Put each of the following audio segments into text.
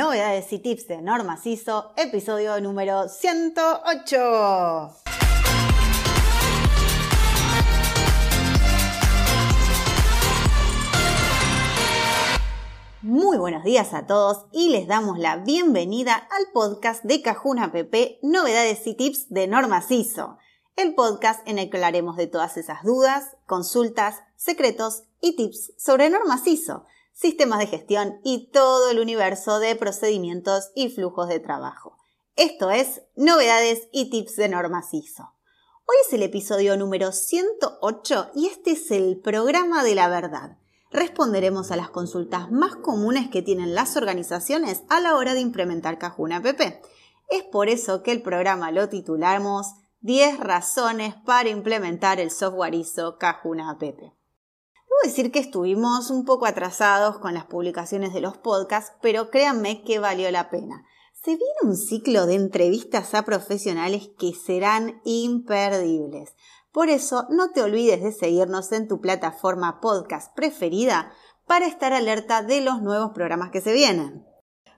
Novedades y tips de Norma CISO, episodio número 108. Muy buenos días a todos y les damos la bienvenida al podcast de Cajuna PP Novedades y Tips de Norma CISO, el podcast en el que hablaremos de todas esas dudas, consultas, secretos y tips sobre Norma CISO, sistemas de gestión y todo el universo de procedimientos y flujos de trabajo. Esto es Novedades y Tips de Norma CISO. Hoy es el episodio número 108 y este es el programa de la verdad responderemos a las consultas más comunes que tienen las organizaciones a la hora de implementar Cajuna. Es por eso que el programa lo titulamos 10 razones para implementar el software ISO Cajuna. Decir que estuvimos un poco atrasados con las publicaciones de los podcasts, pero créanme que valió la pena. Se viene un ciclo de entrevistas a profesionales que serán imperdibles. Por eso, no te olvides de seguirnos en tu plataforma podcast preferida para estar alerta de los nuevos programas que se vienen.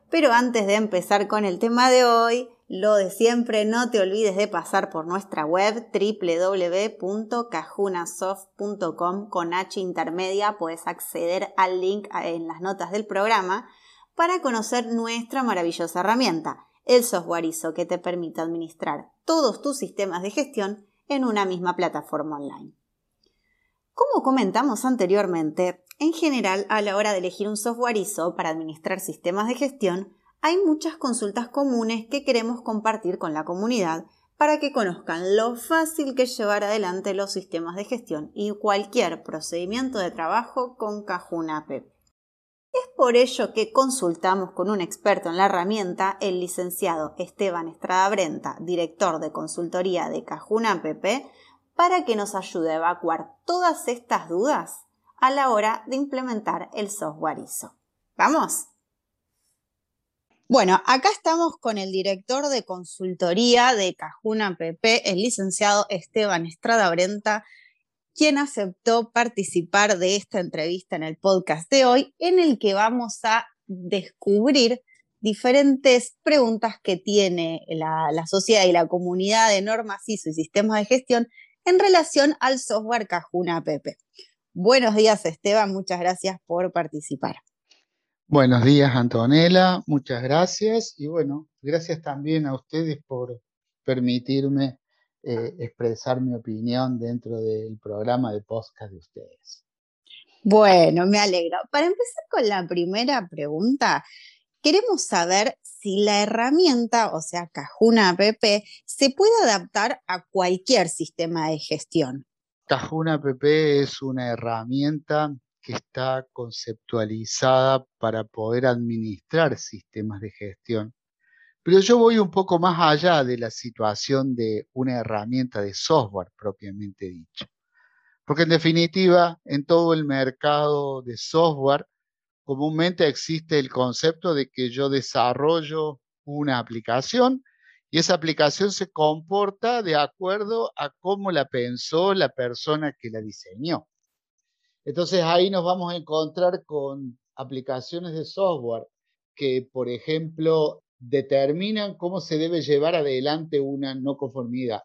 Pero antes de empezar con el tema de hoy, lo de siempre, no te olvides de pasar por nuestra web www.cajunasoft.com con H intermedia, puedes acceder al link en las notas del programa para conocer nuestra maravillosa herramienta, el software ISO que te permite administrar todos tus sistemas de gestión en una misma plataforma online. Como comentamos anteriormente, en general a la hora de elegir un software ISO para administrar sistemas de gestión, hay muchas consultas comunes que queremos compartir con la comunidad para que conozcan lo fácil que es llevar adelante los sistemas de gestión y cualquier procedimiento de trabajo con Cajuna App. Es por ello que consultamos con un experto en la herramienta, el licenciado Esteban Estrada Brenta, director de consultoría de Cajuna App, para que nos ayude a evacuar todas estas dudas a la hora de implementar el software ISO. ¿Vamos? Bueno, acá estamos con el director de consultoría de Cajuna App, el licenciado Esteban Estrada Brenta, quien aceptó participar de esta entrevista en el podcast de hoy, en el que vamos a descubrir diferentes preguntas que tiene la, sociedad y la comunidad de normas ISO y sistemas de gestión en relación al software Cajuna App. Buenos días, Esteban, muchas gracias por participar. Buenos días, Antonella, muchas gracias y bueno, gracias también a ustedes por permitirme eh, expresar mi opinión dentro del programa de podcast de ustedes. Bueno, me alegro. Para empezar con la primera pregunta, queremos saber si la herramienta, o sea, Cajuna App, se puede adaptar a cualquier sistema de gestión. Cajuna App es una herramienta que está conceptualizada para poder administrar sistemas de gestión pero yo voy un poco más allá de la situación de una herramienta de software propiamente dicho. Porque en definitiva, en todo el mercado de software, comúnmente existe el concepto de que yo desarrollo una aplicación y esa aplicación se comporta de acuerdo a cómo la pensó la persona que la diseñó. Entonces ahí nos vamos a encontrar con aplicaciones de software que, por ejemplo, determinan cómo se debe llevar adelante una no conformidad.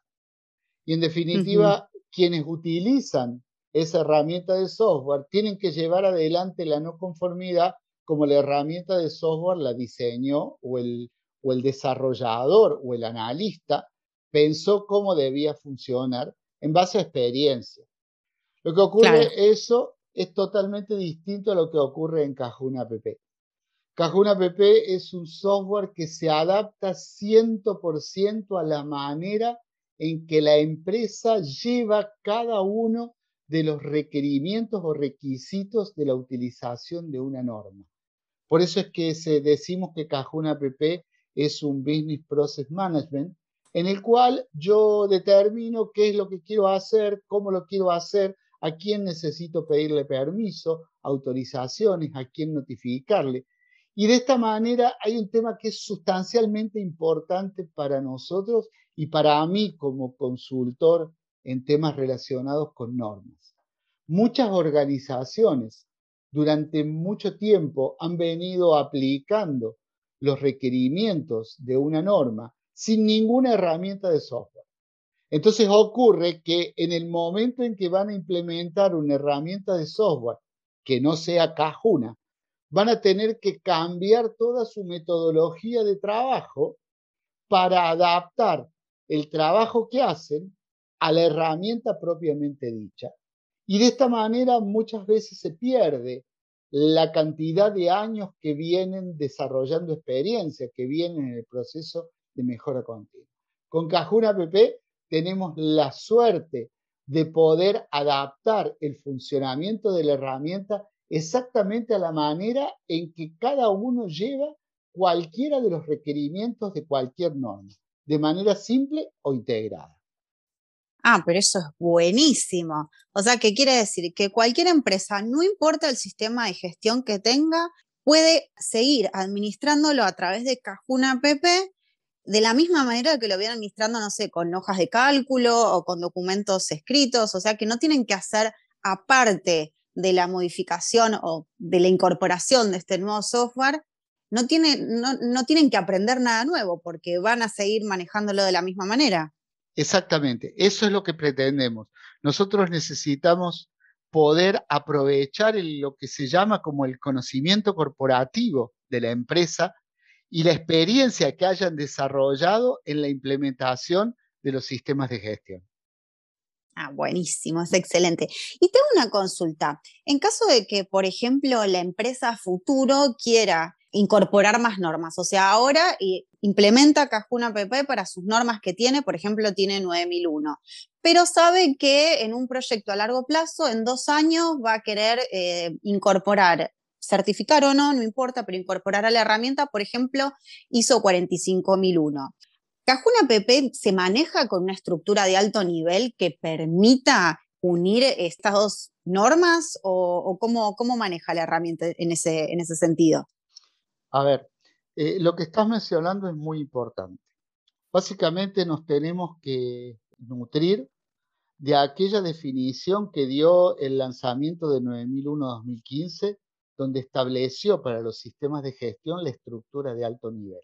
Y en definitiva, quienes utilizan esa herramienta de software tienen que llevar adelante la no conformidad como la herramienta de software la diseñó o el, o el desarrollador o el analista pensó cómo debía funcionar en base a experiencia. Lo que ocurre eso es totalmente distinto a lo que ocurre en Cajuna App. Cajuna App es un software que se adapta 100% a la manera en que la empresa lleva cada uno de los requerimientos o requisitos de la utilización de una norma. Por eso es que decimos que Cajuna App es un Business Process Management en el cual yo determino qué es lo que quiero hacer, cómo lo quiero hacer, a quién necesito pedirle permiso, autorizaciones, a quién notificarle. Y de esta manera hay un tema que es sustancialmente importante para nosotros y para mí como consultor en temas relacionados con normas. Muchas organizaciones durante mucho tiempo han venido aplicando los requerimientos de una norma sin ninguna herramienta de software. Entonces ocurre que en el momento en que van a implementar una herramienta de software que no sea Cajuna, van a tener que cambiar toda su metodología de trabajo para adaptar el trabajo que hacen a la herramienta propiamente dicha. Y de esta manera muchas veces se pierde la cantidad de años que vienen desarrollando experiencia, que vienen en el proceso de mejora continua. Con Cajuna PP tenemos la suerte de poder adaptar el funcionamiento de la herramienta exactamente a la manera en que cada uno lleva cualquiera de los requerimientos de cualquier norma, de manera simple o integrada. Ah, pero eso es buenísimo. O sea, ¿qué quiere decir? Que cualquier empresa, no importa el sistema de gestión que tenga, puede seguir administrándolo a través de Cajuna PP de la misma manera que lo vienen administrando, no sé, con hojas de cálculo o con documentos escritos, o sea que no tienen que hacer aparte de la modificación o de la incorporación de este nuevo software, no, no, tienen que aprender nada nuevo porque van a seguir manejándolo de la misma manera. Exactamente, eso es lo que pretendemos. Nosotros necesitamos poder aprovechar lo que se llama como el conocimiento corporativo de la empresa y la experiencia que hayan desarrollado en la implementación de los sistemas de gestión. Ah, buenísimo, es excelente. Y tengo una consulta. En caso de que, por ejemplo, la empresa futuro quiera incorporar más normas, o sea, ahora implementa Cajuna PP para sus normas que tiene, por ejemplo, tiene 9001, pero sabe que en un proyecto a largo plazo, en dos años, va a querer eh, incorporar certificar o no, no importa, pero incorporar a la herramienta, por ejemplo, ISO 45001. Cajuna PP se maneja con una estructura de alto nivel que permita unir estas dos normas o, cómo, cómo, maneja la herramienta en ese, en ese sentido? A ver, eh, lo que estás mencionando es muy importante. Básicamente nos tenemos que nutrir de aquella definición que dio el lanzamiento de 9001-2015 donde estableció para los sistemas de gestión la estructura de alto nivel.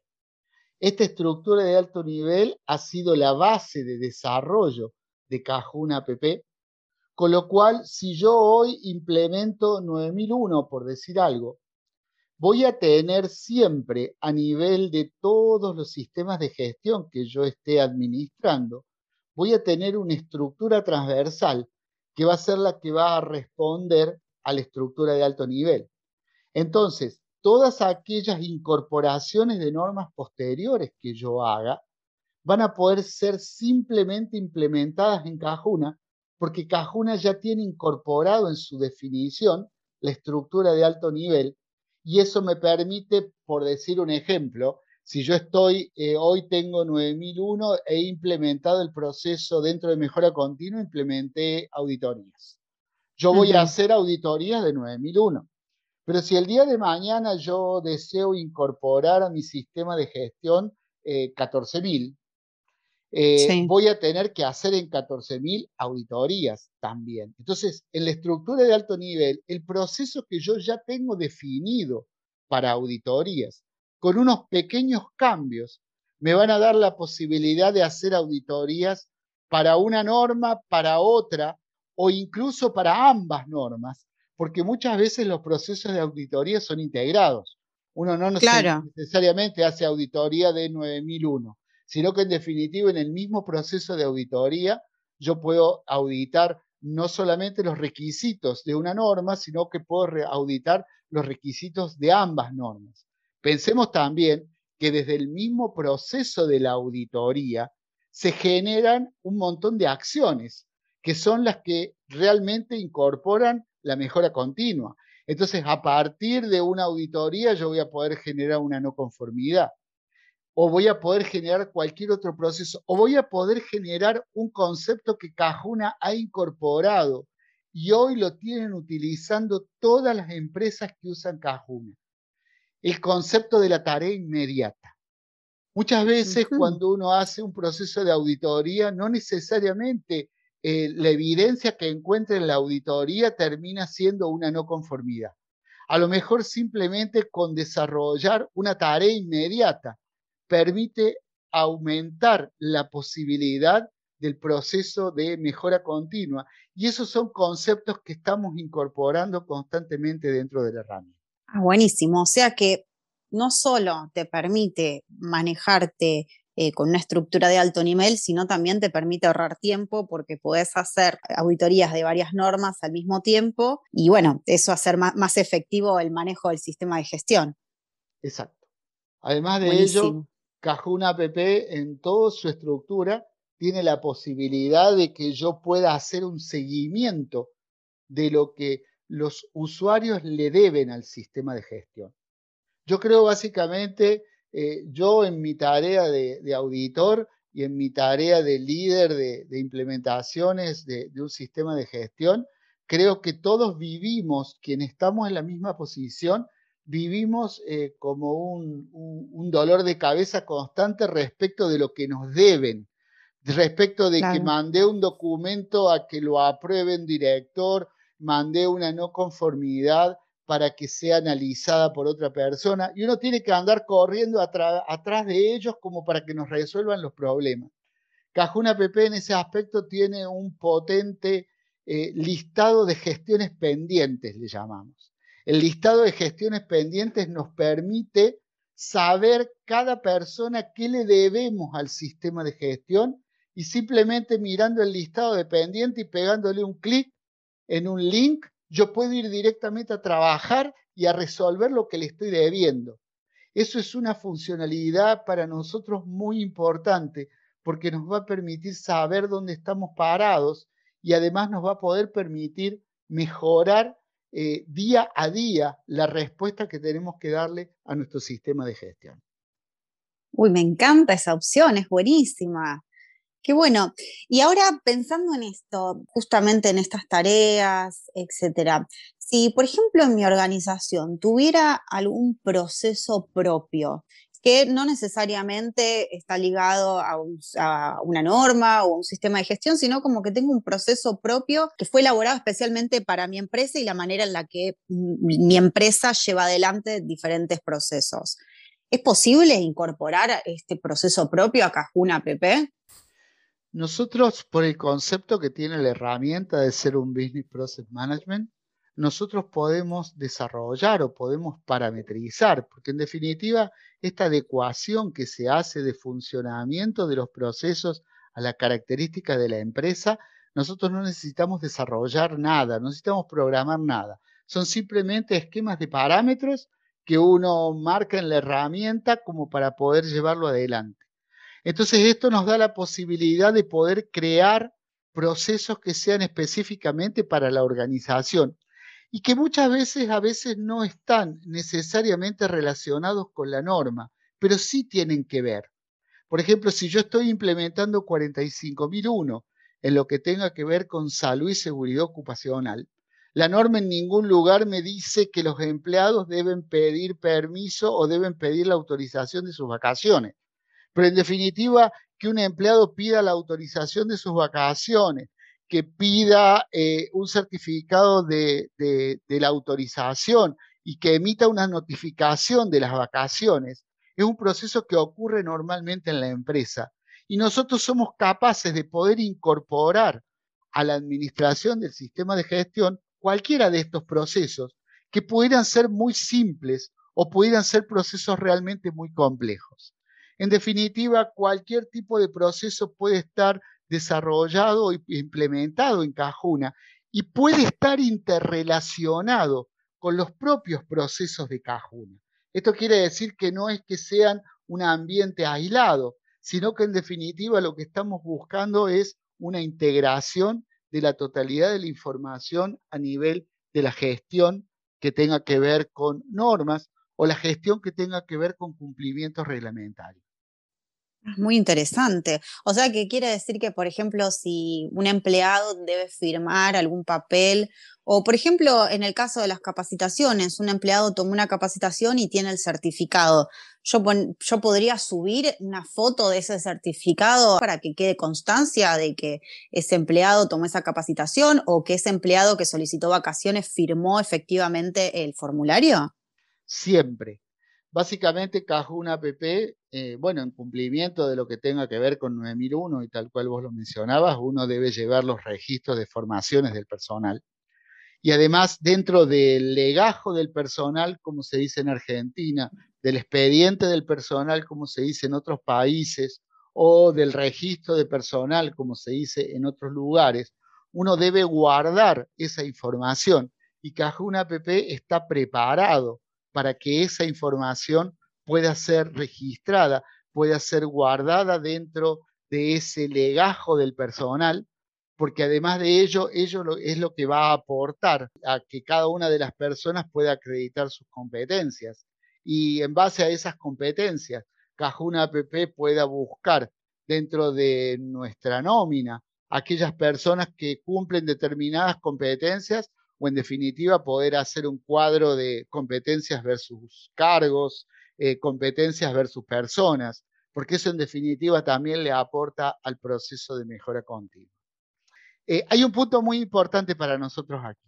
Esta estructura de alto nivel ha sido la base de desarrollo de Cajuna APP, con lo cual si yo hoy implemento 9001, por decir algo, voy a tener siempre a nivel de todos los sistemas de gestión que yo esté administrando, voy a tener una estructura transversal que va a ser la que va a responder a la estructura de alto nivel. Entonces, todas aquellas incorporaciones de normas posteriores que yo haga van a poder ser simplemente implementadas en Cajuna, porque Cajuna ya tiene incorporado en su definición la estructura de alto nivel y eso me permite, por decir un ejemplo, si yo estoy, eh, hoy tengo 9001, he implementado el proceso dentro de mejora continua, implementé auditorías. Yo voy a hacer auditorías de 9001. Pero si el día de mañana yo deseo incorporar a mi sistema de gestión 14.000, eh, eh, voy a tener que hacer en 14.000 auditorías también. Entonces, en la estructura de alto nivel, el proceso que yo ya tengo definido para auditorías, con unos pequeños cambios, me van a dar la posibilidad de hacer auditorías para una norma, para otra, o incluso para ambas normas, porque muchas veces los procesos de auditoría son integrados. Uno no necesariamente hace auditoría de 9001, sino que en definitiva en el mismo proceso de auditoría yo puedo auditar no solamente los requisitos de una norma, sino que puedo auditar los requisitos de ambas normas. Pensemos también que desde el mismo proceso de la auditoría se generan un montón de acciones que son las que realmente incorporan la mejora continua. Entonces, a partir de una auditoría, yo voy a poder generar una no conformidad, o voy a poder generar cualquier otro proceso, o voy a poder generar un concepto que Cajuna ha incorporado y hoy lo tienen utilizando todas las empresas que usan Cajuna. El concepto de la tarea inmediata. Muchas veces cuando uno hace un proceso de auditoría, no necesariamente eh, la evidencia que encuentra en la auditoría termina siendo una no conformidad. A lo mejor simplemente con desarrollar una tarea inmediata permite aumentar la posibilidad del proceso de mejora continua. Y esos son conceptos que estamos incorporando constantemente dentro de la herramienta. Ah, buenísimo. O sea que no solo te permite manejarte eh, con una estructura de alto nivel, sino también te permite ahorrar tiempo porque podés hacer auditorías de varias normas al mismo tiempo y bueno, eso hacer más, efectivo el manejo del sistema de gestión. Exacto. Además de ello, Cajuna App en toda su estructura tiene la posibilidad de que yo pueda hacer un seguimiento de lo que los usuarios le deben al sistema de gestión. Yo creo básicamente eh, yo en mi tarea de, auditor y en mi tarea de líder de, implementaciones de, un sistema de gestión, creo que todos vivimos, quienes estamos en la misma posición, vivimos eh, como un, dolor de cabeza constante respecto de lo que nos deben, respecto de que mandé un documento a que lo apruebe un director, mandé una no conformidad para que sea analizada por otra persona y uno tiene que andar corriendo atrás de ellos como para que nos resuelvan los problemas. Cajuna PP en ese aspecto tiene un potente eh, listado de gestiones pendientes, le llamamos. El listado de gestiones pendientes nos permite saber cada persona qué le debemos al sistema de gestión y simplemente mirando el listado de pendiente y pegándole un clic en un link yo puedo ir directamente a trabajar y a resolver lo que le estoy debiendo. Eso es una funcionalidad para nosotros muy importante porque nos va a permitir saber dónde estamos parados y además nos va a poder permitir mejorar eh, día a día la respuesta que tenemos que darle a nuestro sistema de gestión. Uy, me encanta esa opción, es buenísima. Qué bueno. Y ahora pensando en esto, justamente en estas tareas, etcétera, si por ejemplo en mi organización tuviera algún proceso propio que no necesariamente está ligado a, una norma o un sistema de gestión, sino como que tengo un proceso propio que fue elaborado especialmente para mi empresa y la manera en la que mi empresa lleva adelante diferentes procesos. ¿Es posible incorporar este proceso propio a Cajuna PP? Nosotros, por el concepto que tiene la herramienta de ser un Business Process Management, nosotros podemos desarrollar o podemos parametrizar, porque en definitiva esta adecuación que se hace de funcionamiento de los procesos a la característica de la empresa, nosotros no necesitamos desarrollar nada, no necesitamos programar nada. Son simplemente esquemas de parámetros que uno marca en la herramienta como para poder llevarlo adelante. Entonces esto nos da la posibilidad de poder crear procesos que sean específicamente para la organización y que muchas veces a veces no están necesariamente relacionados con la norma, pero sí tienen que ver. Por ejemplo, si yo estoy implementando 45001 en lo que tenga que ver con salud y seguridad ocupacional, la norma en ningún lugar me dice que los empleados deben pedir permiso o deben pedir la autorización de sus vacaciones pero en definitiva que un empleado pida la autorización de sus vacaciones, que pida eh, un certificado de, la autorización y que emita una notificación de las vacaciones, es un proceso que ocurre normalmente en la empresa. Y nosotros somos capaces de poder incorporar a la administración del sistema de gestión cualquiera de estos procesos que pudieran ser muy simples o pudieran ser procesos realmente muy complejos. En definitiva, cualquier tipo de proceso puede estar desarrollado e implementado en Cajuna y puede estar interrelacionado con los propios procesos de Cajuna. Esto quiere decir que no es que sean un ambiente aislado, sino que en definitiva lo que estamos buscando es una integración de la totalidad de la información a nivel de la gestión que tenga que ver con normas o la gestión que tenga que ver con cumplimientos reglamentarios. Muy interesante. O sea, que quiere decir que, por ejemplo, si un empleado debe firmar algún papel O, por ejemplo, en el caso de las capacitaciones, un empleado tomó una capacitación y tiene el certificado. Yo, yo podría subir una foto de ese certificado para que quede constancia de que ese empleado tomó esa capacitación o que ese empleado que solicitó vacaciones firmó efectivamente el formulario. Siempre. Básicamente, Cajuna app, eh, bueno, en cumplimiento de lo que tenga que ver con 9001 y tal cual vos lo mencionabas, uno debe llevar los registros de formaciones del personal. Y además, dentro del legajo del personal, como se dice en Argentina, del expediente del personal, como se dice en otros países, o del registro de personal, como se dice en otros lugares, uno debe guardar esa información y Cajuna app está preparado para que esa información pueda ser registrada, pueda ser guardada dentro de ese legajo del personal, porque además de ello, ello es lo que va a aportar a que cada una de las personas pueda acreditar sus competencias. Y en base a esas competencias, Cajuna app pueda buscar dentro de nuestra nómina aquellas personas que cumplen determinadas competencias o en definitiva poder hacer un cuadro de competencias versus cargos, eh, competencias versus personas, porque eso en definitiva también le aporta al proceso de mejora continua. Eh, hay un punto muy importante para nosotros aquí.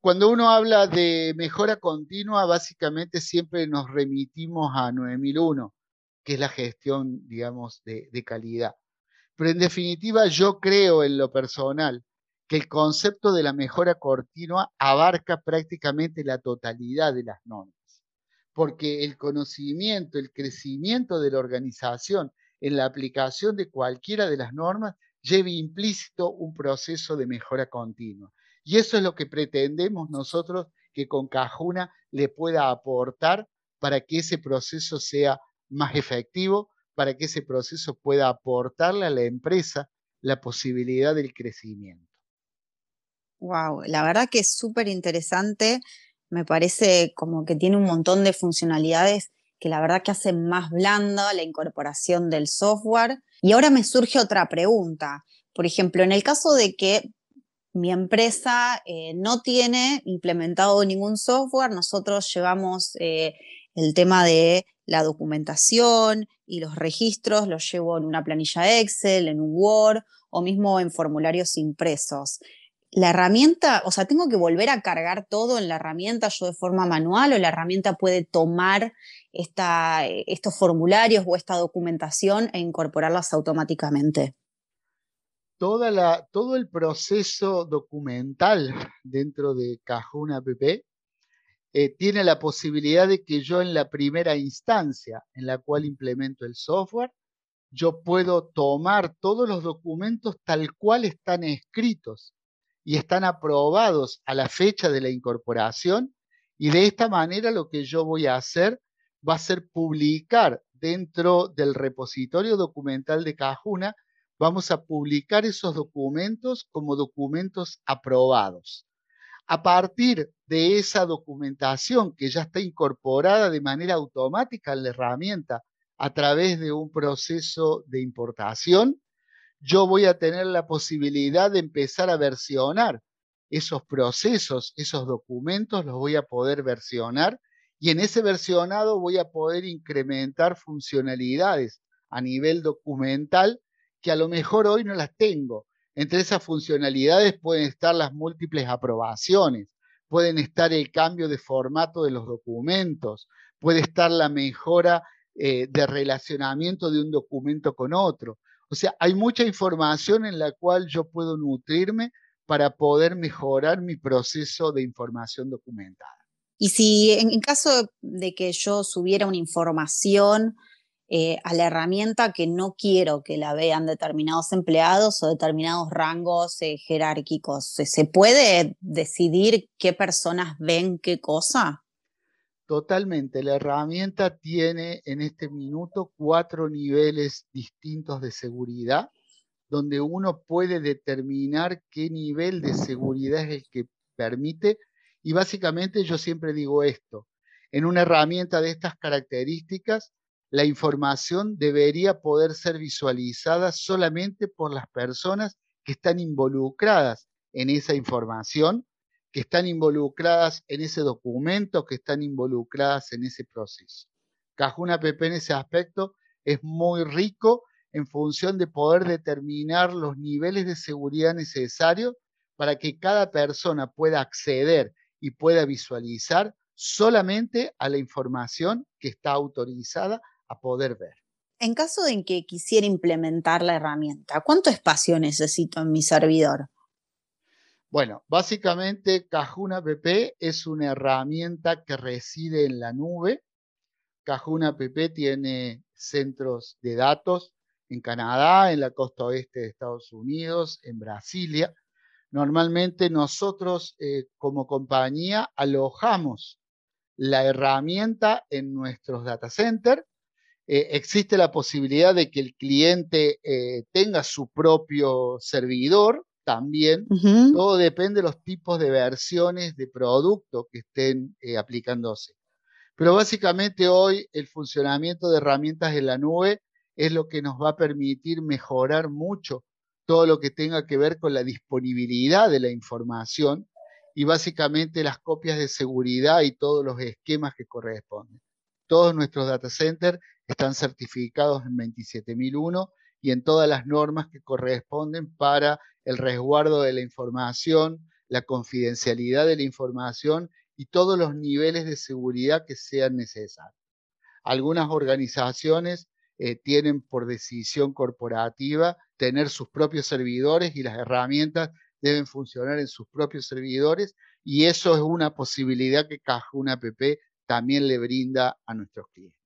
Cuando uno habla de mejora continua, básicamente siempre nos remitimos a 9001, que es la gestión, digamos, de calidad. Pero en definitiva, yo creo en lo personal que el concepto de la mejora continua abarca prácticamente la totalidad de las normas, porque el conocimiento, el crecimiento de la organización en la aplicación de cualquiera de las normas lleva implícito un proceso de mejora continua. Y eso es lo que pretendemos nosotros que con Cajuna le pueda aportar para que ese proceso sea más efectivo, para que ese proceso pueda aportarle a la empresa la posibilidad del crecimiento. Wow, la verdad que es súper interesante. Me parece como que tiene un montón de funcionalidades que la verdad que hacen más blanda la incorporación del software. Y ahora me surge otra pregunta. Por ejemplo, en el caso de que mi empresa eh, no tiene implementado ningún software, nosotros llevamos eh, el tema de la documentación y los registros, los llevo en una planilla Excel, en un Word o mismo en formularios impresos la herramienta, o sea, tengo que volver a cargar todo en la herramienta yo de forma manual o la herramienta puede tomar esta, estos formularios o esta documentación e incorporarlas automáticamente. Todo el proceso documental dentro de Cajuna app eh, tiene la posibilidad de que yo en la primera instancia en la cual implemento el software, yo puedo tomar todos los documentos tal cual están escritos y están aprobados a la fecha de la incorporación y de esta manera lo que yo voy a hacer va a ser publicar dentro del repositorio documental de Cajuna, vamos a publicar esos documentos como documentos aprobados. A partir de esa documentación que ya está incorporada de manera automática en la herramienta a través de un proceso de importación, yo voy a tener la posibilidad de empezar a versionar esos procesos, esos documentos, los voy a poder versionar y en ese versionado voy a poder incrementar funcionalidades a nivel documental que a lo mejor hoy no las tengo. Entre esas funcionalidades pueden estar las múltiples aprobaciones, pueden estar el cambio de formato de los documentos, puede estar la mejora eh, de relacionamiento de un documento con otro. O sea, hay mucha información en la cual yo puedo nutrirme para poder mejorar mi proceso de información documentada. Y si en, caso de que yo subiera una información eh, a la herramienta que no quiero que la vean determinados empleados o determinados rangos eh, jerárquicos, ¿se puede decidir qué personas ven qué cosa? Totalmente. La herramienta tiene en este minuto cuatro niveles distintos de seguridad, donde uno puede determinar qué nivel de seguridad es el que permite. Y básicamente yo siempre digo esto, en una herramienta de estas características, la información debería poder ser visualizada solamente por las personas que están involucradas en esa información que están involucradas en ese documento, que están involucradas en ese proceso. Cajuna PP en ese aspecto es muy rico en función de poder determinar los niveles de seguridad necesarios para que cada persona pueda acceder y pueda visualizar solamente a la información que está autorizada a poder ver. En caso de que quisiera implementar la herramienta, ¿cuánto espacio necesito en mi servidor? Bueno, básicamente Cajuna PP es una herramienta que reside en la nube. Cajuna PP tiene centros de datos en Canadá, en la costa oeste de Estados Unidos, en Brasilia. Normalmente nosotros eh, como compañía alojamos la herramienta en nuestros data centers. Eh, existe la posibilidad de que el cliente eh, tenga su propio servidor también. Todo depende de los tipos de versiones de producto que estén aplicándose. Pero básicamente hoy el funcionamiento de herramientas en la nube es lo que nos va a permitir mejorar mucho todo lo que tenga que ver con la disponibilidad de la información y básicamente las copias de seguridad y todos los esquemas que corresponden. Todos nuestros data centers están certificados en 27001 y en todas las normas que corresponden para el resguardo de la información, la confidencialidad de la información y todos los niveles de seguridad que sean necesarios. Algunas organizaciones eh, tienen por decisión corporativa tener sus propios servidores y las herramientas deben funcionar en sus propios servidores y eso es una posibilidad que Cajuna App también le brinda a nuestros clientes.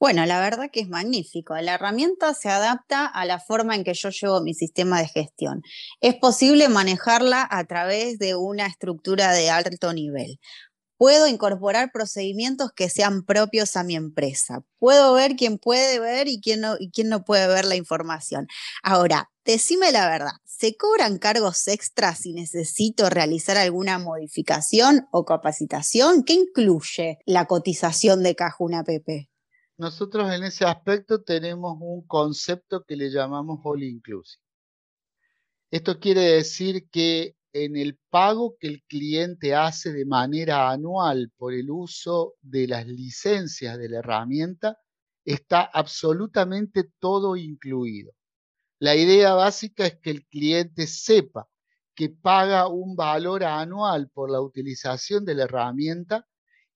Bueno, la verdad que es magnífico. La herramienta se adapta a la forma en que yo llevo mi sistema de gestión. Es posible manejarla a través de una estructura de alto nivel. Puedo incorporar procedimientos que sean propios a mi empresa. Puedo ver quién puede ver y quién no, y quién no puede ver la información. Ahora, decime la verdad, ¿se cobran cargos extras si necesito realizar alguna modificación o capacitación? ¿Qué incluye la cotización de Cajuna PP? Nosotros en ese aspecto tenemos un concepto que le llamamos all inclusive. Esto quiere decir que en el pago que el cliente hace de manera anual por el uso de las licencias de la herramienta, está absolutamente todo incluido. La idea básica es que el cliente sepa que paga un valor anual por la utilización de la herramienta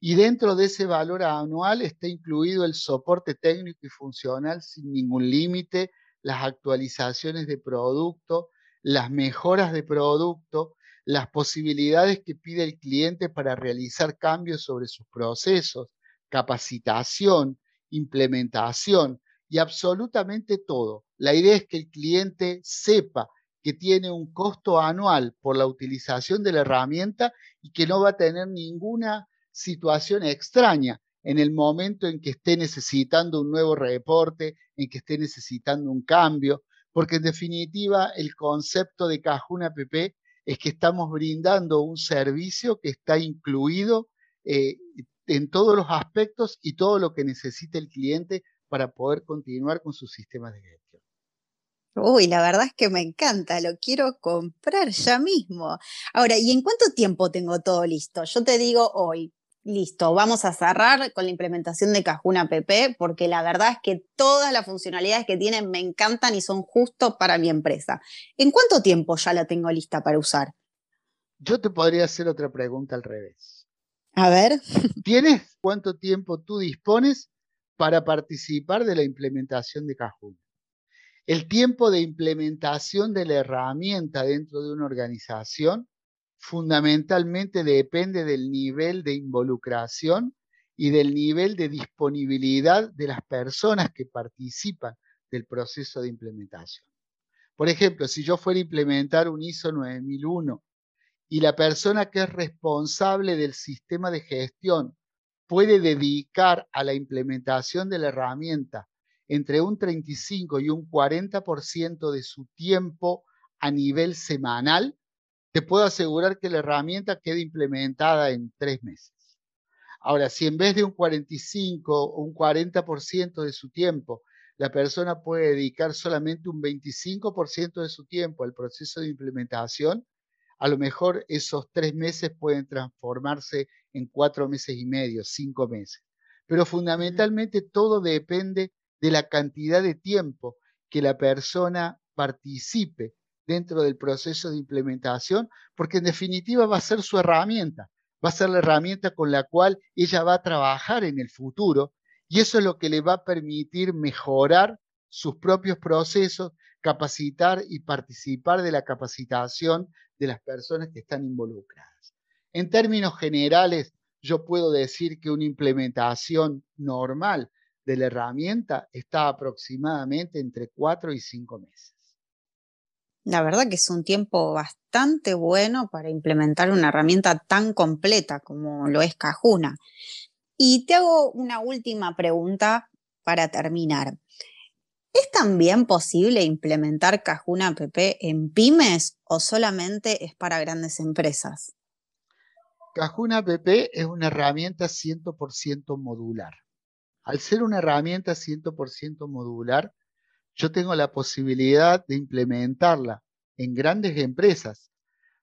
y dentro de ese valor anual está incluido el soporte técnico y funcional sin ningún límite, las actualizaciones de producto, las mejoras de producto, las posibilidades que pide el cliente para realizar cambios sobre sus procesos, capacitación, implementación y absolutamente todo. La idea es que el cliente sepa que tiene un costo anual por la utilización de la herramienta y que no va a tener ninguna situación extraña en el momento en que esté necesitando un nuevo reporte, en que esté necesitando un cambio, porque en definitiva el concepto de Cajuna PP es que estamos brindando un servicio que está incluido eh, en todos los aspectos y todo lo que necesita el cliente para poder continuar con sus sistemas de gestión. Uy, la verdad es que me encanta, lo quiero comprar ya mismo. Ahora, ¿y en cuánto tiempo tengo todo listo? Yo te digo hoy, listo, vamos a cerrar con la implementación de Cajuna PP, porque la verdad es que todas las funcionalidades que tienen me encantan y son justo para mi empresa. ¿En cuánto tiempo ya la tengo lista para usar? Yo te podría hacer otra pregunta al revés. A ver. ¿Tienes cuánto tiempo tú dispones para participar de la implementación de Cajuna? El tiempo de implementación de la herramienta dentro de una organización fundamentalmente depende del nivel de involucración y del nivel de disponibilidad de las personas que participan del proceso de implementación. Por ejemplo, si yo fuera a implementar un ISO 9001 y la persona que es responsable del sistema de gestión puede dedicar a la implementación de la herramienta entre un 35 y un 40% de su tiempo a nivel semanal, te puedo asegurar que la herramienta quede implementada en tres meses. Ahora, si en vez de un 45 o un 40% de su tiempo, la persona puede dedicar solamente un 25% de su tiempo al proceso de implementación, a lo mejor esos tres meses pueden transformarse en cuatro meses y medio, cinco meses. Pero fundamentalmente todo depende de la cantidad de tiempo que la persona participe dentro del proceso de implementación, porque en definitiva va a ser su herramienta, va a ser la herramienta con la cual ella va a trabajar en el futuro y eso es lo que le va a permitir mejorar sus propios procesos, capacitar y participar de la capacitación de las personas que están involucradas. En términos generales, yo puedo decir que una implementación normal de la herramienta está aproximadamente entre cuatro y cinco meses. La verdad que es un tiempo bastante bueno para implementar una herramienta tan completa como lo es Cajuna. Y te hago una última pregunta para terminar. ¿Es también posible implementar Cajuna app en pymes o solamente es para grandes empresas? Cajuna app es una herramienta 100% modular. Al ser una herramienta 100% modular, yo tengo la posibilidad de implementarla en grandes empresas,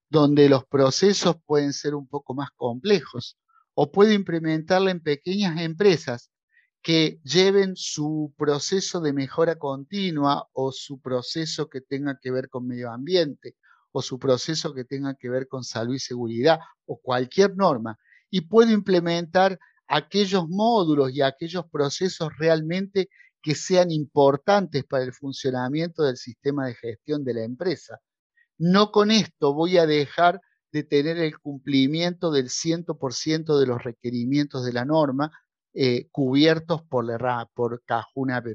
donde los procesos pueden ser un poco más complejos, o puedo implementarla en pequeñas empresas que lleven su proceso de mejora continua o su proceso que tenga que ver con medio ambiente o su proceso que tenga que ver con salud y seguridad o cualquier norma. Y puedo implementar aquellos módulos y aquellos procesos realmente que sean importantes para el funcionamiento del sistema de gestión de la empresa. No con esto voy a dejar de tener el cumplimiento del 100% de los requerimientos de la norma eh, cubiertos por, la, por Cajuna App.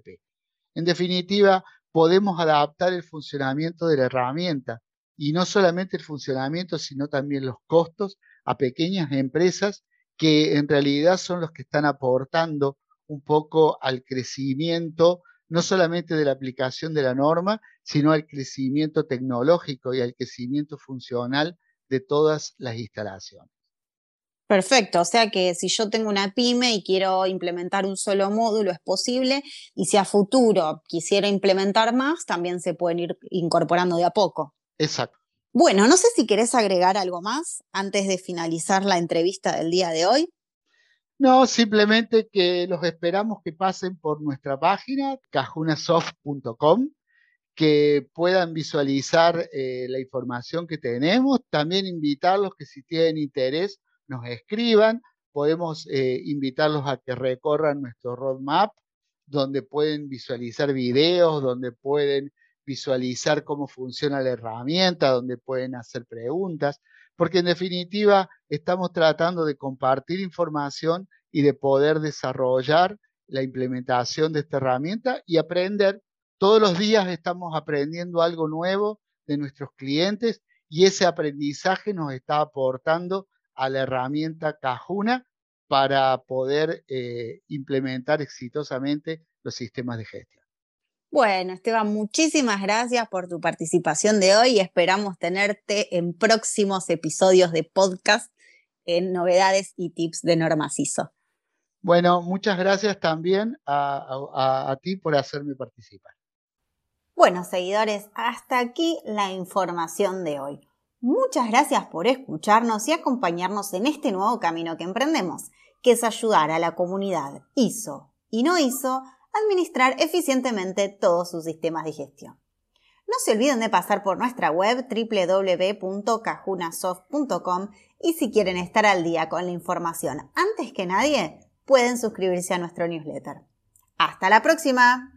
En definitiva, podemos adaptar el funcionamiento de la herramienta y no solamente el funcionamiento, sino también los costos a pequeñas empresas que en realidad son los que están aportando un poco al crecimiento, no solamente de la aplicación de la norma, sino al crecimiento tecnológico y al crecimiento funcional de todas las instalaciones. Perfecto, o sea que si yo tengo una pyme y quiero implementar un solo módulo, es posible, y si a futuro quisiera implementar más, también se pueden ir incorporando de a poco. Exacto. Bueno, no sé si querés agregar algo más antes de finalizar la entrevista del día de hoy. No, simplemente que los esperamos que pasen por nuestra página, cajunasoft.com, que puedan visualizar eh, la información que tenemos. También invitarlos que si tienen interés nos escriban. Podemos eh, invitarlos a que recorran nuestro roadmap, donde pueden visualizar videos, donde pueden visualizar cómo funciona la herramienta, donde pueden hacer preguntas, porque en definitiva estamos tratando de compartir información y de poder desarrollar la implementación de esta herramienta y aprender. Todos los días estamos aprendiendo algo nuevo de nuestros clientes y ese aprendizaje nos está aportando a la herramienta Cajuna para poder eh, implementar exitosamente los sistemas de gestión. Bueno, Esteban, muchísimas gracias por tu participación de hoy y esperamos tenerte en próximos episodios de podcast en novedades y tips de Norma CISO. Bueno, muchas gracias también a, a ti por hacerme participar. Bueno, seguidores, hasta aquí la información de hoy. Muchas gracias por escucharnos y acompañarnos en este nuevo camino que emprendemos, que es ayudar a la comunidad ISO y no ISO administrar eficientemente todos sus sistemas de gestión. No se olviden de pasar por nuestra web www.cajunasoft.com y si quieren estar al día con la información antes que nadie, pueden suscribirse a nuestro newsletter. ¡Hasta la próxima!